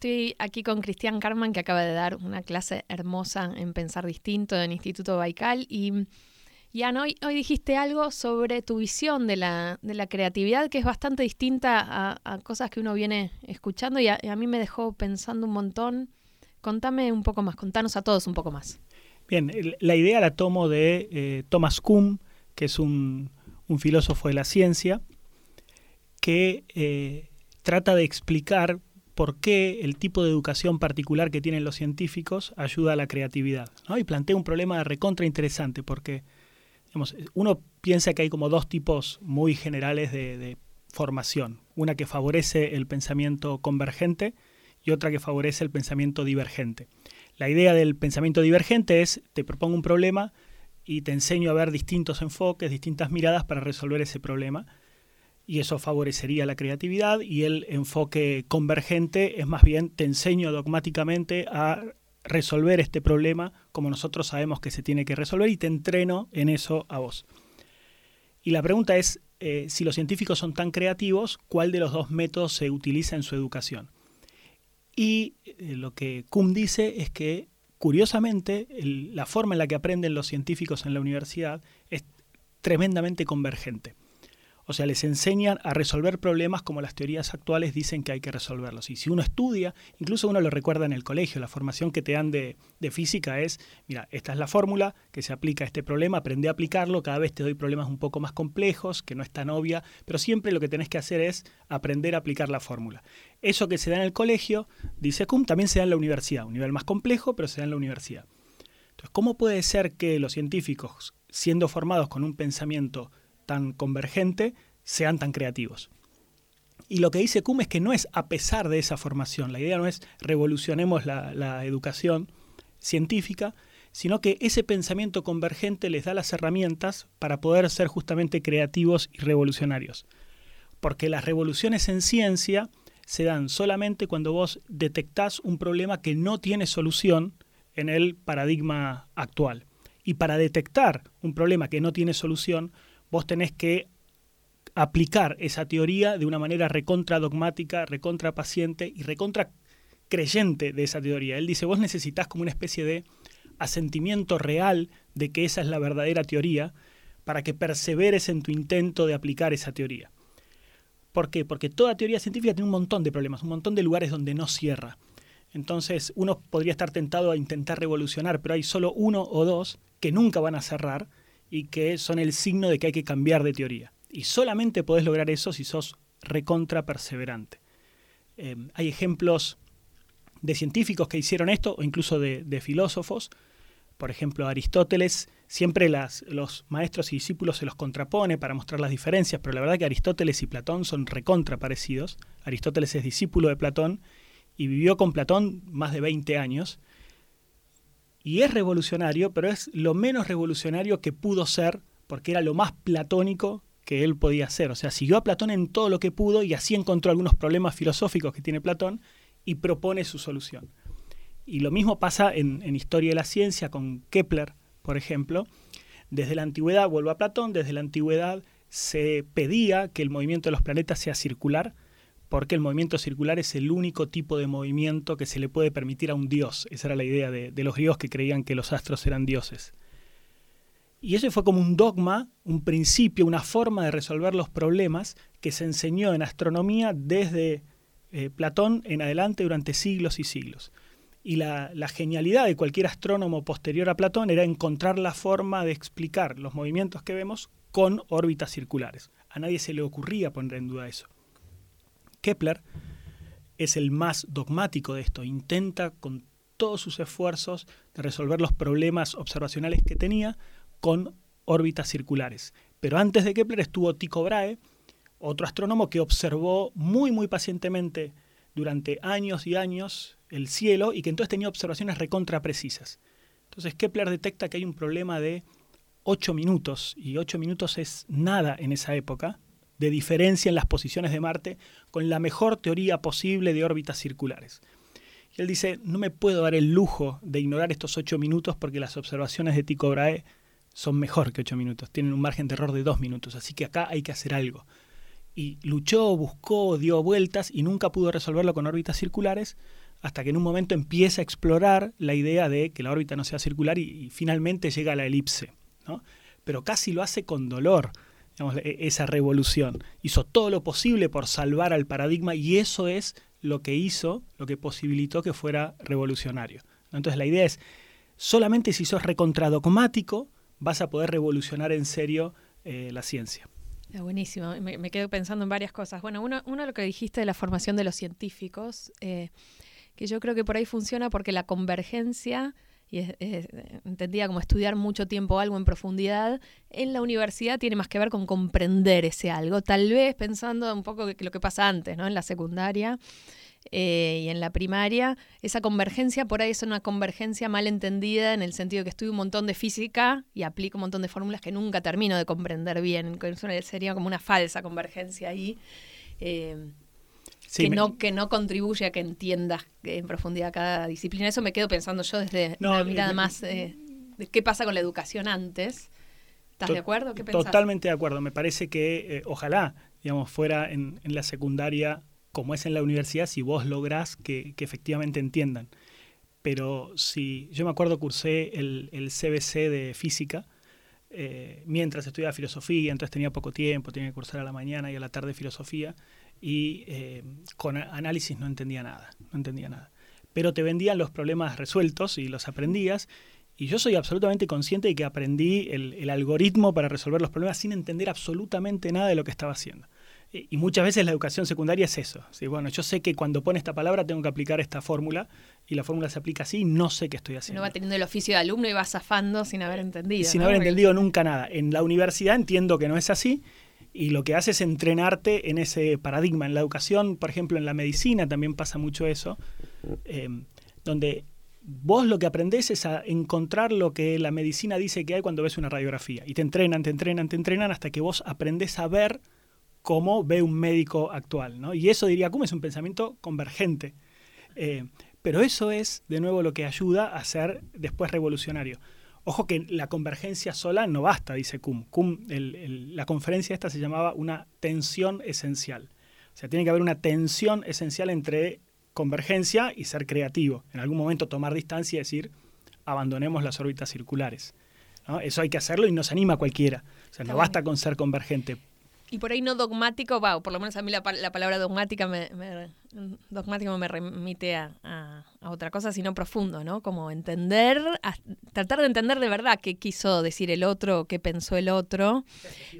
Estoy aquí con Cristian Carman, que acaba de dar una clase hermosa en Pensar Distinto en Instituto Baikal. Y, ya hoy, hoy dijiste algo sobre tu visión de la, de la creatividad, que es bastante distinta a, cosas que uno viene escuchando y a, mí me dejó pensando un montón. Contame un poco más, contanos a todos un poco más. Bien, la idea la tomo de eh, Thomas Kuhn, que es un, filósofo de la ciencia, que eh, trata de explicar por qué el tipo de educación particular que tienen los científicos ayuda a la creatividad. Y plantea un problema de recontra interesante, porque uno piensa que hay como dos tipos muy generales de, formación. Una que favorece el pensamiento convergente y otra que favorece el pensamiento divergente. La idea del pensamiento divergente es, te propongo un problema y te enseño a ver distintos enfoques, distintas miradas para resolver ese problema y eso favorecería la creatividad y el enfoque convergente es más bien te enseño dogmáticamente a resolver este problema como nosotros sabemos que se tiene que resolver y te entreno en eso a vos. Y la pregunta es, eh, si los científicos son tan creativos, ¿cuál de los dos métodos se utiliza en su educación? Y eh, lo que Kuhn dice es que, curiosamente, la forma en la que aprenden los científicos en la universidad es tremendamente convergente. O sea, les enseñan a resolver problemas como las teorías actuales dicen que hay que resolverlos. Y si uno estudia, incluso uno lo recuerda en el colegio, la formación que te dan de, física es, mira, esta es la fórmula que se aplica a este problema, aprende a aplicarlo, cada vez te doy problemas un poco más complejos, que no es tan obvia, pero siempre lo que tenés que hacer es aprender a aplicar la fórmula. Eso que se da en el colegio, dice Kuhn, también se da en la universidad, un nivel más complejo, pero se da en la universidad. Entonces, ¿cómo puede ser que los científicos, siendo formados con un pensamiento tan convergente sean tan creativos. Y lo que dice Kuhn es que no es a pesar de esa formación, la idea no es revolucionemos la, educación científica, sino que ese pensamiento convergente les da las herramientas para poder ser justamente creativos y revolucionarios. Porque las revoluciones en ciencia se dan solamente cuando vos detectás un problema que no tiene solución en el paradigma actual. Y para detectar un problema que no tiene solución, vos tenés que aplicar esa teoría de una manera recontra dogmática, recontra paciente y recontra creyente de esa teoría. Él dice, vos necesitas como una especie de asentimiento real de que esa es la verdadera teoría para que perseveres en tu intento de aplicar esa teoría. ¿Por qué? Porque toda teoría científica tiene un montón de problemas, un montón de lugares donde no cierra. Entonces uno podría estar tentado a intentar revolucionar, pero hay solo uno o dos que nunca van a cerrar y que son el signo de que hay que cambiar de teoría. Y solamente podés lograr eso si sos recontra perseverante. Eh, hay ejemplos de científicos que hicieron esto, o incluso de, filósofos. Por ejemplo, Aristóteles, siempre las, los maestros y discípulos se los contrapone para mostrar las diferencias, pero la verdad que Aristóteles y Platón son recontra parecidos. Aristóteles es discípulo de Platón y vivió con Platón más de 20 años y es revolucionario, pero es lo menos revolucionario que pudo ser, porque era lo más platónico que él podía hacer. O sea, siguió a Platón en todo lo que pudo y así encontró algunos problemas filosóficos que tiene Platón y propone su solución. Y lo mismo pasa en, en Historia de la Ciencia con Kepler, por ejemplo. Desde la antigüedad, vuelvo a Platón, desde la antigüedad se pedía que el movimiento de los planetas sea circular, porque el movimiento circular es el único tipo de movimiento que se le puede permitir a un dios. Esa era la idea de, los griegos que creían que los astros eran dioses. Y eso fue como un dogma, un principio, una forma de resolver los problemas que se enseñó en astronomía desde eh, Platón en adelante durante siglos y siglos. Y la, genialidad de cualquier astrónomo posterior a Platón era encontrar la forma de explicar los movimientos que vemos con órbitas circulares. A nadie se le ocurría poner en duda eso. Kepler es el más dogmático de esto, intenta con todos sus esfuerzos de resolver los problemas observacionales que tenía con órbitas circulares. Pero antes de Kepler estuvo Tycho Brahe, otro astrónomo que observó muy muy pacientemente durante años y años el cielo y que entonces tenía observaciones recontra precisas. Entonces Kepler detecta que hay un problema de 8 minutos y 8 minutos es nada en esa época de diferencia en las posiciones de Marte con la mejor teoría posible de órbitas circulares. Y él dice, no me puedo dar el lujo de ignorar estos ocho minutos porque las observaciones de Tycho Brahe son mejor que ocho minutos, tienen un margen de error de dos minutos, así que acá hay que hacer algo. Y luchó, buscó, dio vueltas y nunca pudo resolverlo con órbitas circulares, hasta que en un momento empieza a explorar la idea de que la órbita no sea circular y, finalmente llega a la elipse. Pero casi lo hace con dolor, e, esa revolución. Hizo todo lo posible por salvar al paradigma y eso es lo que hizo, lo que posibilitó que fuera revolucionario. Entonces la idea es, solamente si sos recontradogmático vas a poder revolucionar en serio eh, la ciencia. buenísimo, me, quedo pensando en varias cosas. Bueno, uno, uno lo que dijiste de la formación de los científicos, eh, que yo creo que por ahí funciona porque la convergencia, y entendía como estudiar mucho tiempo algo en profundidad, en la universidad tiene más que ver con comprender ese algo, tal vez pensando un poco que, lo que pasa antes, ¿no? En la secundaria. Eh, y en la primaria, esa convergencia por ahí es una convergencia mal entendida en el sentido que estudio un montón de física y aplico un montón de fórmulas que nunca termino de comprender bien. Sería como una falsa convergencia ahí. Eh, que, no, que no contribuye a que entiendas en profundidad cada disciplina. Eso me quedo pensando yo desde una mirada más eh, de qué pasa con la educación antes. ¿Estás de acuerdo? ¿Qué Totalmente de acuerdo. Me parece que ojalá, digamos, fuera en, en la secundaria como es en la universidad, si vos lográs que, efectivamente entiendan. Pero si yo me acuerdo cursé el, el CBC de física eh, mientras estudiaba filosofía, entonces tenía poco tiempo, tenía que cursar a la mañana y a la tarde filosofía y eh, con análisis no entendía nada, no entendía nada. Pero te vendían los problemas resueltos y los aprendías y yo soy absolutamente consciente de que aprendí el, el algoritmo para resolver los problemas sin entender absolutamente nada de lo que estaba haciendo. Y muchas veces la educación secundaria es eso. ¿sí? Bueno, yo sé que cuando pone esta palabra tengo que aplicar esta fórmula y la fórmula se aplica así y no sé qué estoy haciendo. No va teniendo el oficio de alumno y va zafando sin haber entendido. Sin haber entendido nunca nada. En la universidad entiendo que no es así y lo que hace es entrenarte en ese paradigma. En la educación, por ejemplo, en la medicina también pasa mucho eso, eh, donde vos lo que aprendés es a encontrar lo que la medicina dice que hay cuando ves una radiografía. Y te entrenan, te entrenan, te entrenan hasta que vos aprendés a ver cómo ve un médico actual. ¿no? Y eso diría, ¿cómo es un pensamiento convergente? Eh, pero eso es, de nuevo, lo que ayuda a ser después revolucionario. Ojo que la convergencia sola no basta, dice Kuhn. Kuhn la conferencia esta se llamaba una tensión esencial. O sea, tiene que haber una tensión esencial entre convergencia y ser creativo. En algún momento tomar distancia y decir, abandonemos las órbitas circulares. Eso hay que hacerlo y nos anima a cualquiera. O sea, no basta con ser convergente y por ahí no dogmático, va, por lo menos a mí la, palabra dogmática me, dogmático me remite a, otra cosa, sino profundo, ¿no? Como entender, tratar de entender de verdad qué quiso decir el otro, qué pensó el otro,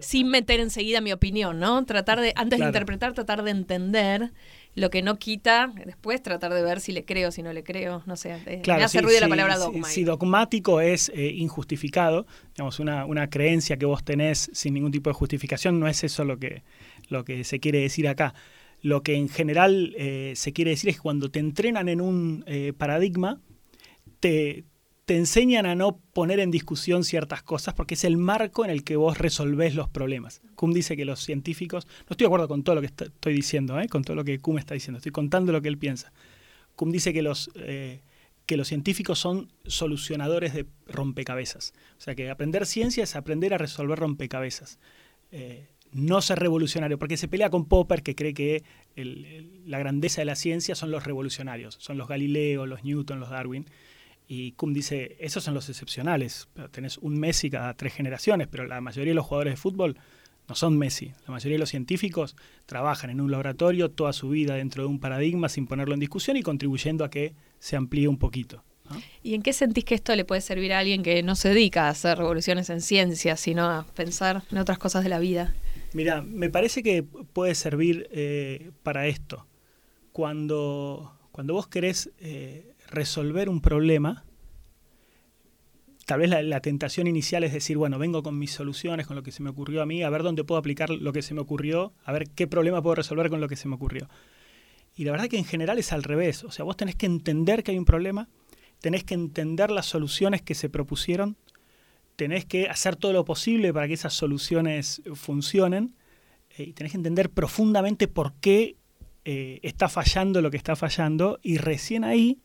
sin meter enseguida mi opinión, ¿no? Tratar de, antes de interpretar, tratar de entender lo que no quita, después tratar de ver si le creo, si no le creo, no sé, eh, me hace ruido la palabra dogma. Si, dogmático es eh, injustificado, digamos, una, una, creencia que vos tenés sin ningún tipo de justificación, no es eso lo que, lo que se quiere decir acá. Lo que en general eh, se quiere decir es que cuando te entrenan en un paradigma, te, te enseñan a no poner en discusión ciertas cosas porque es el marco en el que vos resolvés los problemas. Kuhn dice que los científicos, no estoy de acuerdo con todo lo que estoy diciendo, ¿eh? con todo lo que Kuhn está diciendo, estoy contando lo que él piensa. Kuhn dice que los, eh, que los científicos son solucionadores de rompecabezas. O sea que aprender ciencia es aprender a resolver rompecabezas. Eh, no ser revolucionario, porque se pelea con Popper, que cree que la grandeza de la ciencia son los revolucionarios, son los Galileo, los Newton, los Darwin. Y Kuhn dice, esos son los excepcionales. Tenés un Messi cada tres generaciones, pero la mayoría de los jugadores de fútbol no son Messi. La mayoría de los científicos trabajan en un laboratorio toda su vida dentro de un paradigma sin ponerlo en discusión y contribuyendo a que se amplíe un poquito. ¿Y en qué sentís que esto le puede servir a alguien que no se dedica a hacer revoluciones en ciencia, sino a pensar en otras cosas de la vida? Mira, me parece que puede servir eh, para esto. Cuando, cuando vos querés eh, resolver un problema, tal vez la, tentación inicial es decir, bueno, vengo con mis soluciones, con lo que se me ocurrió a mí, a ver dónde puedo aplicar lo que se me ocurrió, a ver qué problema puedo resolver con lo que se me ocurrió. Y la verdad que en general es al revés, o sea, vos tenés que entender que hay un problema, tenés que entender las soluciones que se propusieron, tenés que hacer todo lo posible para que esas soluciones funcionen, eh, y tenés que entender profundamente por qué eh, está fallando lo que está fallando, y recién ahí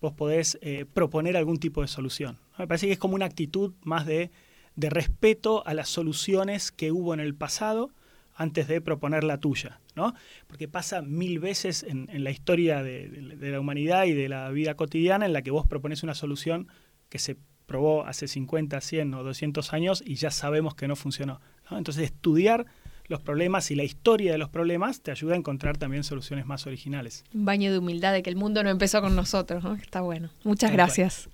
vos podés eh, proponer algún tipo de solución. Me parece que es como una actitud más de, respeto a las soluciones que hubo en el pasado, antes de proponer la tuya, ¿no? Porque pasa mil veces en, la historia de, la humanidad y de la vida cotidiana en la que vos propones una solución que se probó hace 50, 100 o 200 años y ya sabemos que no funcionó. Entonces, estudiar los problemas y la historia de los problemas te ayuda a encontrar también soluciones más originales. Un baño de humildad de que el mundo no empezó con nosotros, Está bueno. Muchas gracias.